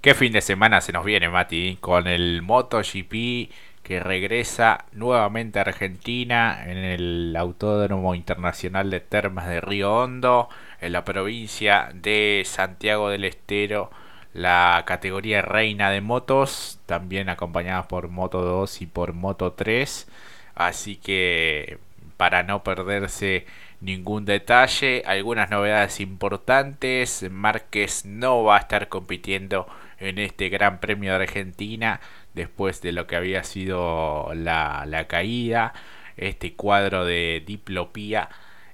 qué fin de semana se nos viene, Mati, con el MotoGP que regresa nuevamente a Argentina en el Autódromo Internacional de Termas de Río Hondo, en la provincia de Santiago del Estero, la categoría reina de motos, también acompañada por Moto 2 y por Moto 3. Así que para no perderse ningún detalle, algunas novedades importantes, Márquez no va a estar compitiendo en este Gran Premio de Argentina después de lo que había sido la, caída. Este cuadro de diplopía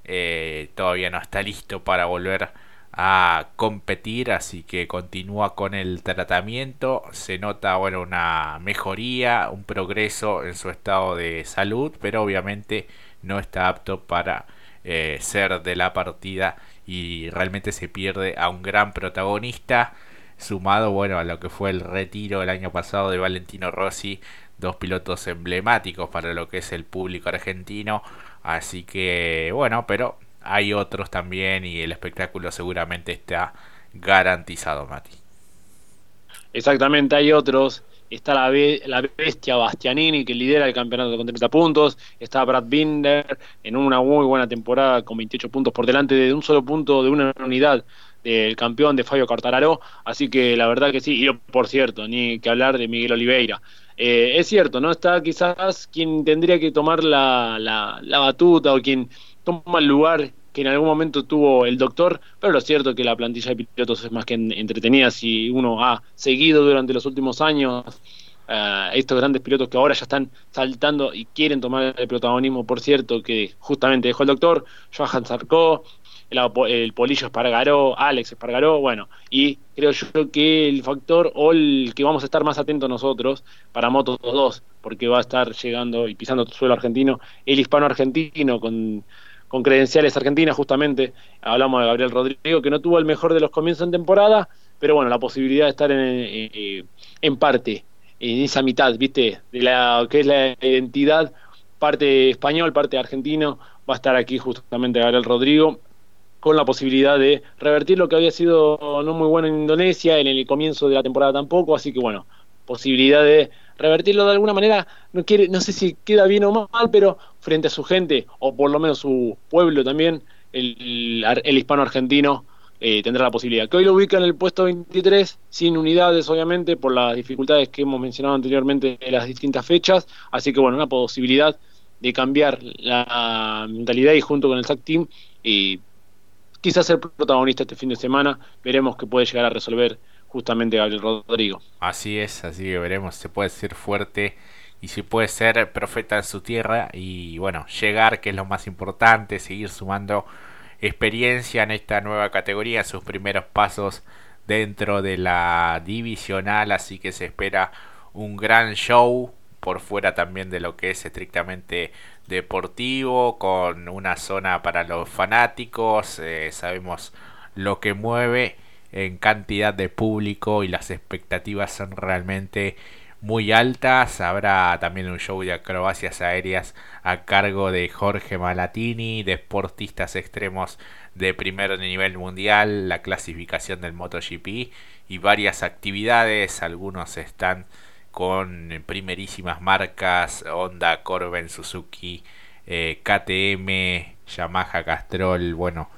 eh, todavía no está listo para volver a competir, así que continúa con el tratamiento. Se nota bueno una mejoría, un progreso en su estado de salud, pero obviamente no está apto para eh, ser de la partida y realmente se pierde a un gran protagonista sumado bueno a lo que fue el retiro el año pasado de Valentino Rossi, dos pilotos emblemáticos para lo que es el público argentino, así que bueno, pero hay otros también y el espectáculo seguramente está garantizado, Mati. Exactamente, hay otros. Está la, la bestia Bastianini que lidera el campeonato con 30 puntos. Está Brad Binder en una muy buena temporada con 28 puntos por delante de un solo punto de una unidad del campeón de Fabio Cartararo, así que la verdad que sí, y por cierto, ni que hablar de Miguel Oliveira. Eh, es cierto, ¿no? Está quizás quien tendría que tomar la, la, batuta o quien toma el lugar que en algún momento tuvo el doctor, pero lo cierto es que la plantilla de pilotos es más que entretenida si uno ha seguido durante los últimos años uh, estos grandes pilotos que ahora ya están saltando y quieren tomar el protagonismo, por cierto, que justamente dejó el doctor, Johan Zarco, el, Polillo Espargaró, Alex Espargaró, bueno, y creo yo que el factor o el que vamos a estar más atentos nosotros para Moto 2, porque va a estar llegando y pisando suelo argentino, el hispano argentino con, con credenciales argentinas justamente, hablamos de Gabriel Rodrigo, que no tuvo el mejor de los comienzos en temporada, pero bueno, la posibilidad de estar en, eh, en parte, en esa mitad, viste, de la que es la identidad parte español, parte argentino, va a estar aquí justamente Gabriel Rodrigo, con la posibilidad de revertir lo que había sido no muy bueno en Indonesia, en el comienzo de la temporada tampoco, así que bueno, posibilidad de revertirlo de alguna manera, no quiere, no sé si queda bien o mal, pero frente a su gente, o por lo menos su pueblo también, el, hispano argentino eh, tendrá la posibilidad. Que hoy lo ubica en el puesto 23, sin unidades, obviamente, por las dificultades que hemos mencionado anteriormente en las distintas fechas, así que bueno, una posibilidad de cambiar la mentalidad y junto con el SAC Team y quizás ser protagonista este fin de semana. Veremos que puede llegar a resolver justamente Gabriel Rodrigo. Así es, así que veremos, se puede ser fuerte y si puede ser profeta en su tierra y bueno, llegar, que es lo más importante, seguir sumando experiencia en esta nueva categoría, sus primeros pasos dentro de la divisional, así que se espera un gran show por fuera también de lo que es estrictamente deportivo, con una zona para los fanáticos, eh, sabemos lo que mueve en cantidad de público y las expectativas son realmente muy altas. Habrá también un show de acrobacias aéreas a cargo de Jorge Malatini, deportistas extremos de primer nivel mundial, la clasificación del MotoGP y varias actividades. Algunos están con primerísimas marcas Honda, Corben, Suzuki, eh, KTM, Yamaha, Castrol, bueno,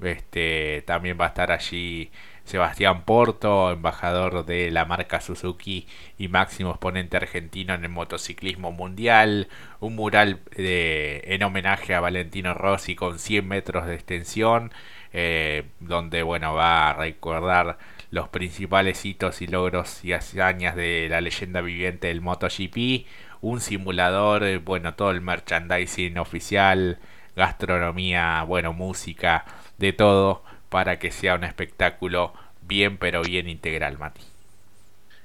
este también va a estar allí Sebastián Porto, embajador de la marca Suzuki y máximo exponente argentino en el motociclismo mundial, un mural en homenaje a Valentino Rossi con 100 metros de extensión, eh, donde bueno va a recordar los principales hitos y logros y hazañas de la leyenda viviente del MotoGP, un simulador, eh, bueno, todo el merchandising oficial, gastronomía, bueno, música, de todo, para que sea un espectáculo bien, pero bien integral, Mati.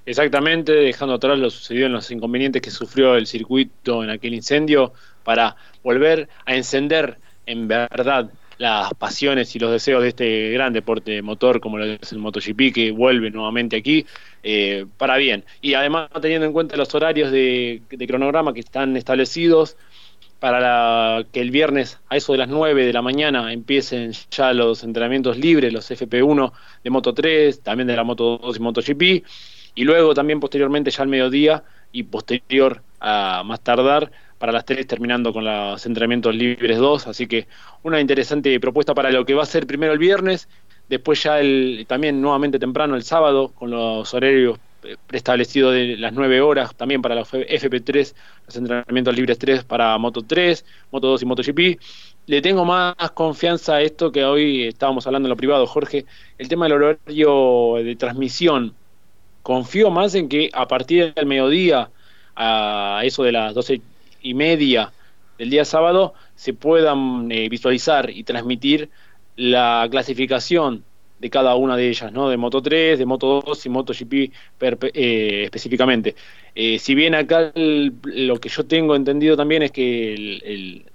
Exactamente, dejando atrás lo sucedido en los inconvenientes que sufrió el circuito en aquel incendio, para volver a encender en verdad las pasiones y los deseos de este gran deporte motor como lo es el MotoGP que vuelve nuevamente aquí eh, para bien. Y además teniendo en cuenta los horarios de, cronograma que están establecidos, para que el viernes a eso de las 9 de la mañana empiecen ya los entrenamientos libres, los FP1 de Moto 3, también de la Moto 2 y MotoGP, y luego también posteriormente ya al mediodía y posterior a más tardar para las 3 terminando con los entrenamientos libres 2, así que una interesante propuesta para lo que va a ser primero el viernes, después ya el, también nuevamente temprano el sábado con los horarios preestablecido de las 9 horas también para la FP3, los entrenamientos libres 3 para Moto 3, Moto 2 y MotoGP. Le tengo más confianza a esto que hoy estábamos hablando en lo privado, Jorge, el tema del horario de transmisión. Confío más en que a partir del mediodía, a eso de las 12 y media del día sábado, se puedan eh, visualizar y transmitir la clasificación de cada una de ellas, ¿no? De Moto 3, de Moto 2 y MotoGP eh, específicamente. Eh, si bien acá lo que yo tengo entendido también es que el,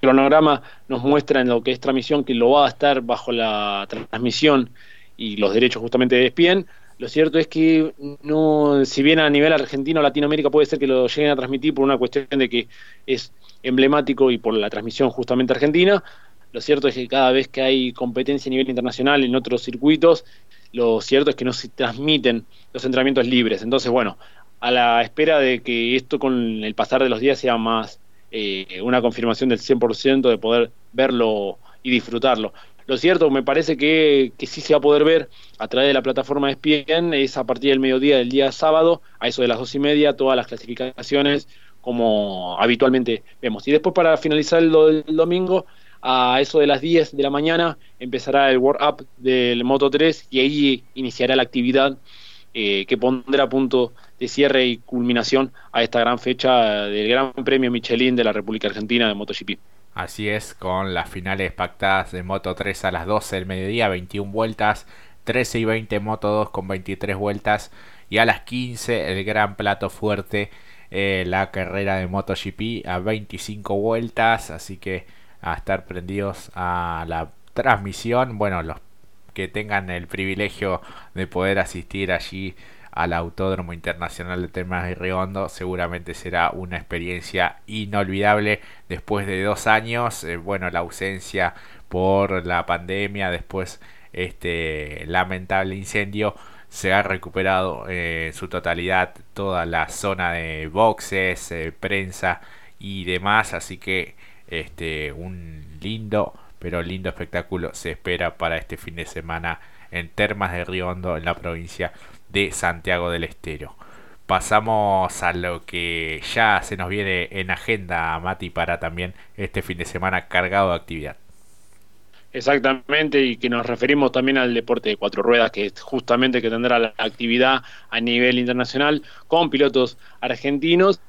cronograma nos muestra en lo que es transmisión que lo va a estar bajo la transmisión y los derechos justamente de ESPN, lo cierto es que no, si bien a nivel argentino o Latinoamérica puede ser que lo lleguen a transmitir por una cuestión de que es emblemático y por la transmisión justamente argentina, lo cierto es que cada vez que hay competencia a nivel internacional en otros circuitos, lo cierto es que no se transmiten los entrenamientos libres. Entonces, bueno, a la espera de que esto con el pasar de los días sea más eh, una confirmación del 100% de poder verlo y disfrutarlo. Lo cierto, me parece que, sí se va a poder ver a través de la plataforma ESPN, es a partir del mediodía del día sábado, a eso de las dos y media, todas las clasificaciones como habitualmente vemos. Y después para finalizar el domingo, a eso de las 10 de la mañana empezará el World Up del Moto 3 y ahí iniciará la actividad eh, que pondrá punto de cierre y culminación a esta gran fecha del Gran Premio Michelin de la República Argentina de MotoGP. Así es, con las finales pactadas de Moto 3 a las 12 del mediodía, 21 vueltas, 13 y 20 Moto 2 con 23 vueltas y a las 15 el gran plato fuerte, eh, la carrera de MotoGP a 25 vueltas, así que a estar prendidos a la transmisión. Bueno, los que tengan el privilegio de poder asistir allí al Autódromo Internacional de Termas de Riondo seguramente será una experiencia inolvidable después de dos años. Eh, bueno, la ausencia por la pandemia, después este lamentable incendio, se ha recuperado eh, en su totalidad toda la zona de boxes, eh, prensa y demás, así que este, un lindo, pero lindo espectáculo se espera para este fin de semana en Termas de Río Hondo, en la provincia de Santiago del Estero. Pasamos a lo que ya se nos viene en agenda, Mati, para también este fin de semana cargado de actividad. Exactamente, y que nos referimos también al deporte de cuatro ruedas, que es justamente que tendrá la actividad a nivel internacional con pilotos argentinos.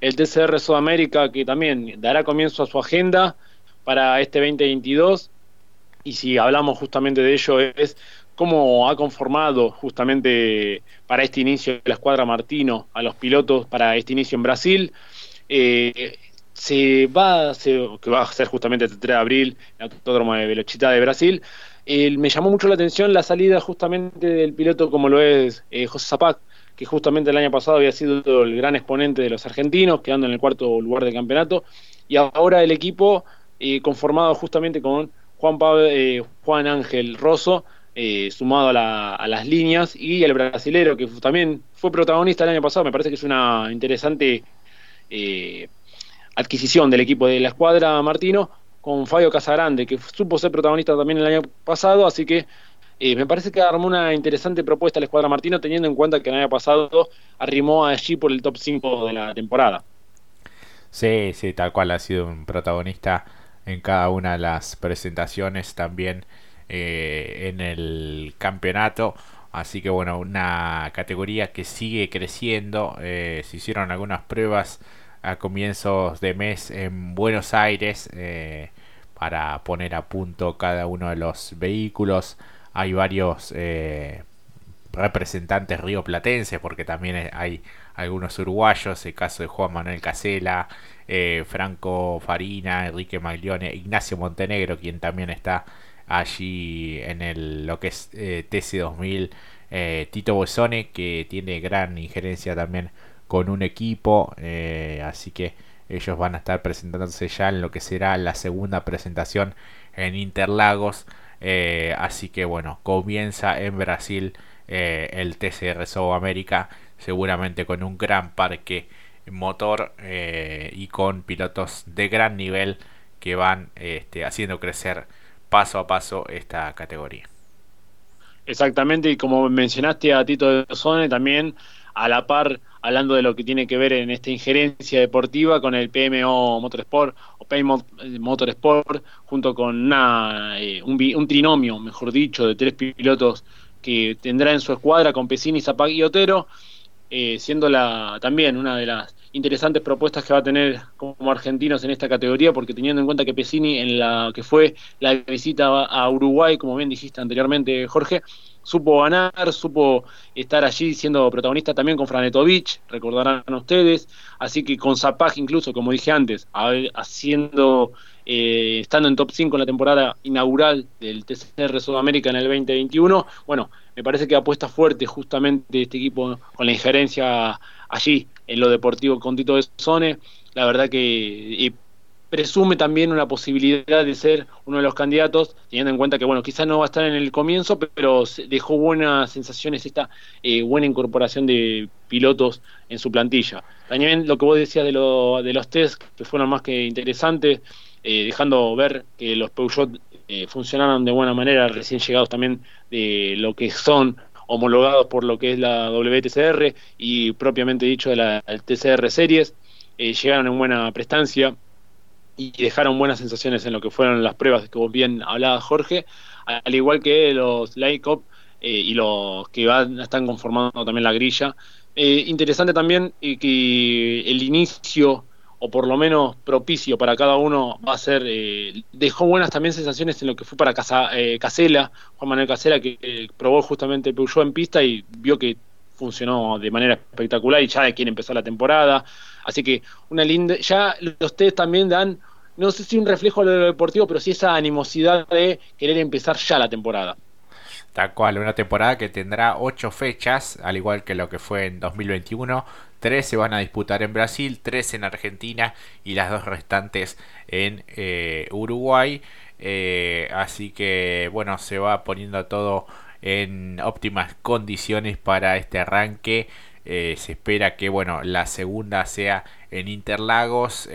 El TCR Sudamérica, que también dará comienzo a su agenda para este 2022. Y si hablamos justamente de ello, es cómo ha conformado justamente para este inicio la escuadra Martino a los pilotos para este inicio en Brasil. Eh, se va, que va a ser justamente el 3 de abril, en el Autódromo de Velocità de Brasil. me llamó mucho la atención la salida justamente del piloto como lo es eh, José Zapac, que justamente el año pasado había sido el gran exponente de los argentinos, quedando en el cuarto lugar del campeonato, y ahora el equipo eh, conformado justamente con Juan, eh, Juan Ángel Rosso, sumado a, las líneas, y el brasilero, que también fue protagonista el año pasado, me parece que es una interesante adquisición del equipo de la escuadra Martino con Fabio Casagrande, que supo ser protagonista también el año pasado, así que eh, me parece que armó una interesante propuesta la escuadra Martino, teniendo en cuenta que el año pasado arrimó allí por el top 5 de la temporada. Sí, sí, tal cual ha sido un protagonista en cada una de las presentaciones también eh, en el campeonato. Así que bueno, una categoría que sigue creciendo. Eh, se hicieron algunas pruebas a comienzos de mes en Buenos Aires eh, para poner a punto cada uno de los vehículos. Hay varios representantes rioplatenses porque también hay algunos uruguayos, el caso de Juan Manuel Casela, Franco Farina, Enrique Maglione, Ignacio Montenegro, quien también está allí en el, lo que es TC2000, Tito Bosone, que tiene gran injerencia también con un equipo. Eh, así que ellos van a estar presentándose ya en lo que será la segunda presentación en Interlagos. Eh, así que bueno, comienza en Brasil eh, el TCR América, seguramente con un gran parque motor eh, y con pilotos de gran nivel que van este, haciendo crecer paso a paso esta categoría. Exactamente, y como mencionaste a Tito de Zone, también a la par, hablando de lo que tiene que ver en esta injerencia deportiva con el PMO Motorsport o Paymont Motorsport, junto con una, eh, un, trinomio, mejor dicho, de tres pilotos que tendrá en su escuadra con Pesini, Zapag y Otero, eh, siendo la, también una de las interesantes propuestas que va a tener como argentinos en esta categoría, porque teniendo en cuenta que Pesini en la que fue la visita a Uruguay, como bien dijiste anteriormente, Jorge, supo ganar, supo estar allí siendo protagonista también con Franetovich, recordarán ustedes, así que con Zapag incluso, como dije antes, haciendo, eh, estando en top 5 en la temporada inaugural del TCR Sudamérica en el 2021, bueno, me parece que apuesta fuerte justamente este equipo con la injerencia allí en lo deportivo con Tito de Sone, la verdad que presume también una posibilidad de ser uno de los candidatos, teniendo en cuenta que, bueno, quizás no va a estar en el comienzo, pero dejó buenas sensaciones esta eh, buena incorporación de pilotos en su plantilla. También lo que vos decías de, lo, de los test, que fueron más que interesantes, eh, dejando ver que los Peugeot eh, funcionaron de buena manera, recién llegados también de lo que son homologados por lo que es la WTCR y propiamente dicho de la TCR Series, llegaron en buena prestancia y dejaron buenas sensaciones en lo que fueron las pruebas que vos bien hablabas, Jorge, al igual que los Light eh, y los que van, están conformando también la grilla. Eh, interesante también eh, que el inicio, o por lo menos propicio para cada uno, va a ser, eh, dejó buenas también sensaciones en lo que fue para Casa, Casela, Juan Manuel Casela, que probó justamente Peugeot en pista y vio que funcionó de manera espectacular y ya quiere empezar la temporada. Así que una linda, ya los también dan, no sé si un reflejo de lo deportivo, pero sí esa animosidad de querer empezar ya la temporada. Tal cual, una temporada que tendrá ocho fechas, al igual que lo que fue en 2021. Tres se van a disputar en Brasil, tres en Argentina y las dos restantes en eh, Uruguay. Eh, así que bueno, se va poniendo todo en óptimas condiciones para este arranque. Eh, se espera que bueno la segunda sea en Interlagos.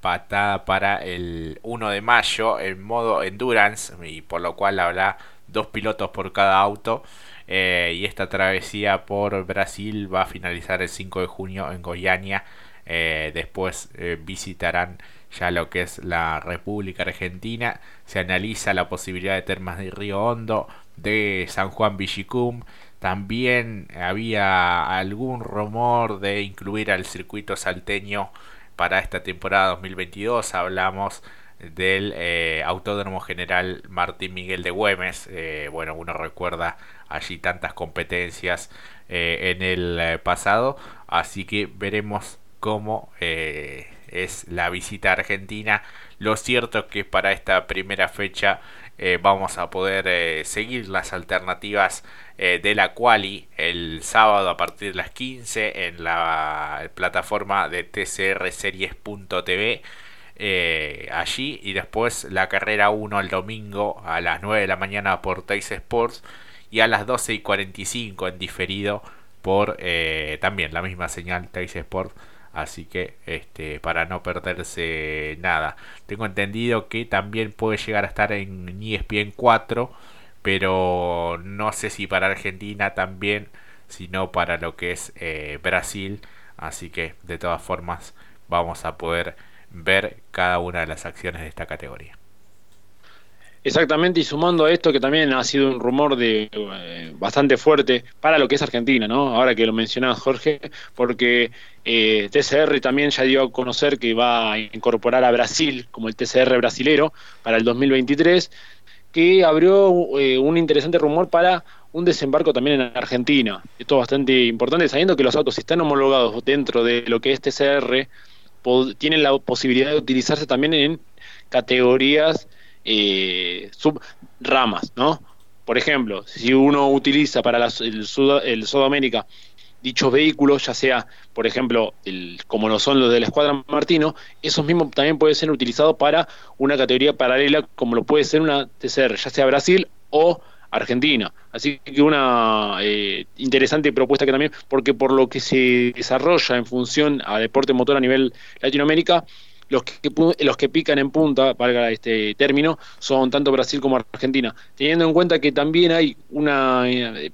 Patada para el 1 de mayo en modo endurance y por lo cual habrá dos pilotos por cada auto eh, y esta travesía por Brasil va a finalizar el 5 de junio en Goiânia después visitarán ya lo que es la República Argentina se analiza la posibilidad de Termas de Río Hondo de San Juan Villicum. También había algún rumor de incluir al circuito salteño para esta temporada 2022. Hablamos del eh, Autódromo General Martín Miguel de Güemes. Eh, bueno, uno recuerda allí tantas competencias eh, en el pasado. Así que veremos cómo es la visita a Argentina. Lo cierto es que para esta primera fecha eh, vamos a poder eh, seguir las alternativas eh, de la quali el sábado a partir de las 15 en la plataforma de tcrseries.tv allí y después la carrera 1 el domingo a las 9 de la mañana por Teis Sports y a las 12 y 45 en diferido por también la misma señal Teis Sports Así que este, para no perderse nada. Tengo entendido que también puede llegar a estar en ESPN 4, pero no sé si para Argentina también, sino para lo que es eh, Brasil. Así que de todas formas vamos a poder ver cada una de las acciones de esta categoría. Exactamente, y sumando a esto que también ha sido un rumor de eh, bastante fuerte para lo que es Argentina, ¿no? Ahora que lo mencionaba Jorge, porque eh, TCR también ya dio a conocer que va a incorporar a Brasil como el TCR brasilero para el 2023, que abrió eh, un interesante rumor para un desembarco también en Argentina. Esto es bastante importante, sabiendo que los autos están homologados dentro de lo que es TCR, tienen la posibilidad de utilizarse también en categorías eh, subramas, ¿no? Por ejemplo, si uno utiliza para el, Sud el Sudamérica dichos vehículos, ya sea, por ejemplo, el, como lo son los de la escuadra Martino, esos mismos también pueden ser utilizados para una categoría paralela, como lo puede ser una TCR, ya sea Brasil o Argentina. Así que una eh, interesante propuesta que también, porque por lo que se desarrolla en función a deporte motor a nivel Latinoamérica, los que, los que pican en punta, valga este término, son tanto Brasil como Argentina. Teniendo en cuenta que también hay una... Eh,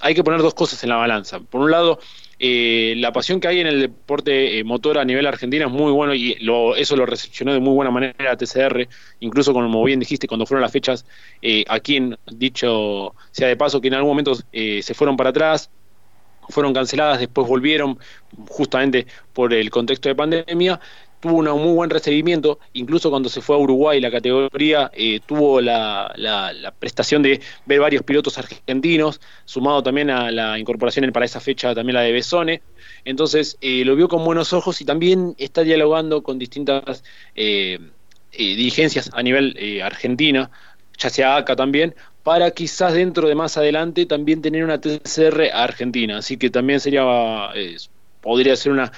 hay que poner dos cosas en la balanza. Por un lado, eh, la pasión que hay en el deporte eh, motor a nivel argentino es muy bueno y eso lo recepcionó de muy buena manera TCR, incluso como bien dijiste, cuando fueron las fechas, eh, aquí en dicho sea de paso, que en algún momento se fueron para atrás, fueron canceladas, después volvieron justamente por el contexto de pandemia tuvo un muy buen recibimiento, incluso cuando se fue a Uruguay la categoría eh, tuvo la, prestación de ver varios pilotos argentinos, sumado también a la incorporación para esa fecha también la de Besone, entonces eh, lo vio con buenos ojos y también está dialogando con distintas eh, dirigencias a nivel argentina, ya sea acá también, para quizás dentro de más adelante también tener una TCR argentina, así que también sería, podría ser una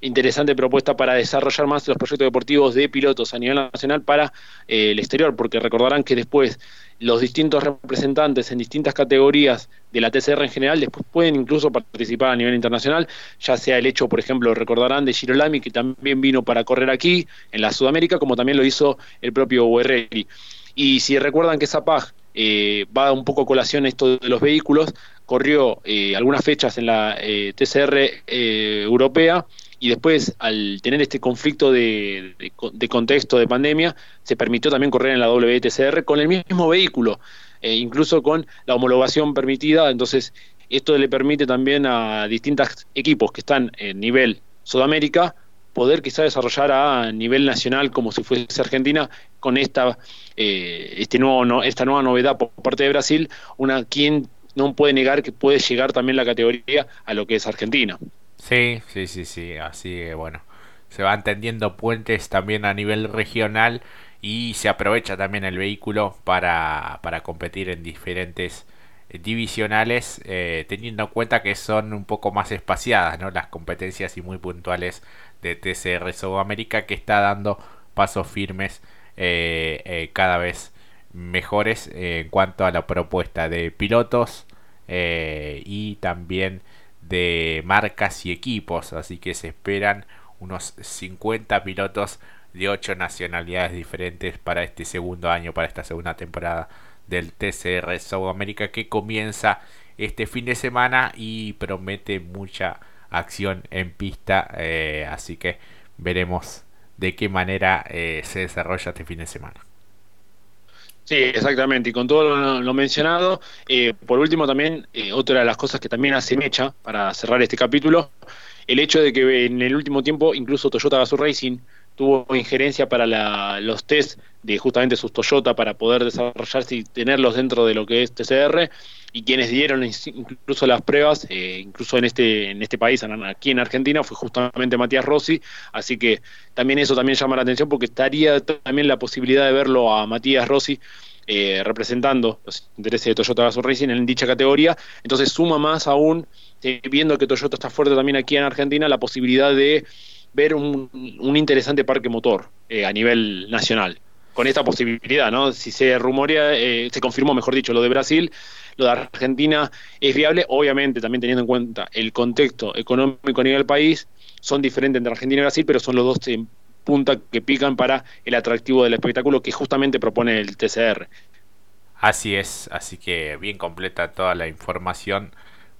interesante propuesta para desarrollar más los proyectos deportivos de pilotos a nivel nacional para eh, el exterior, porque recordarán que después los distintos representantes en distintas categorías de la TCR en general después pueden incluso participar a nivel internacional, ya sea el hecho, por ejemplo, recordarán de Girolami, que también vino para correr aquí en la Sudamérica, como también lo hizo el propio Guerreri. Y si recuerdan que Zapag eh, va un poco a colación esto de los vehículos, corrió eh, algunas fechas en la TCR europea y después al tener este conflicto de, contexto de pandemia, se permitió también correr en la WTCR con el mismo vehículo, e incluso con la homologación permitida, entonces esto le permite también a distintos equipos que están en nivel Sudamérica poder quizá desarrollar a nivel nacional como si fuese Argentina con esta eh, este nuevo esta nueva novedad por parte de Brasil una quien no puede negar que puede llegar también la categoría a lo que es Argentina. Sí, sí, sí, sí, así que bueno, se van tendiendo puentes también a nivel regional y se aprovecha también el vehículo para, para competir en diferentes eh, divisionales, eh, teniendo en cuenta que son un poco más espaciadas ¿no? las competencias y muy puntuales de TCR Sudamérica que está dando pasos firmes eh, cada vez mejores en cuanto a la propuesta de pilotos y también de marcas y equipos, así que se esperan unos 50 pilotos de 8 nacionalidades diferentes para este segundo año, para esta segunda temporada del TCR Sudamérica que comienza este fin de semana y promete mucha acción en pista, eh, así que veremos de qué manera eh, se desarrolla este fin de semana. Sí, exactamente. Y con todo lo, mencionado, eh, por último también, eh, otra de las cosas que también hace mecha para cerrar este capítulo, el hecho de que en el último tiempo incluso Toyota Gazoo Racing tuvo injerencia para los test de justamente sus Toyota para poder desarrollarse y tenerlos dentro de lo que es TCR y quienes dieron incluso las pruebas, eh, incluso en este en este país, aquí en Argentina, fue justamente Matías Rossi, así que también eso también llama la atención porque estaría también la posibilidad de verlo a Matías Rossi eh, representando los intereses de Toyota Gazoo Racing en dicha categoría, entonces suma más aún, eh, viendo que Toyota está fuerte también aquí en Argentina, la posibilidad de ver un, interesante parque motor a nivel nacional con esta posibilidad, ¿no? Si se rumorea, se confirmó, mejor dicho, lo de Brasil, lo de Argentina es viable, obviamente también teniendo en cuenta el contexto económico a nivel país, son diferentes entre Argentina y Brasil, pero son los dos en punta que pican para el atractivo del espectáculo que justamente propone el TCR. Así es, así que bien completa toda la información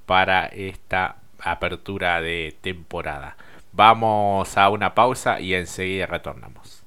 para esta apertura de temporada. Vamos a una pausa y enseguida retornamos.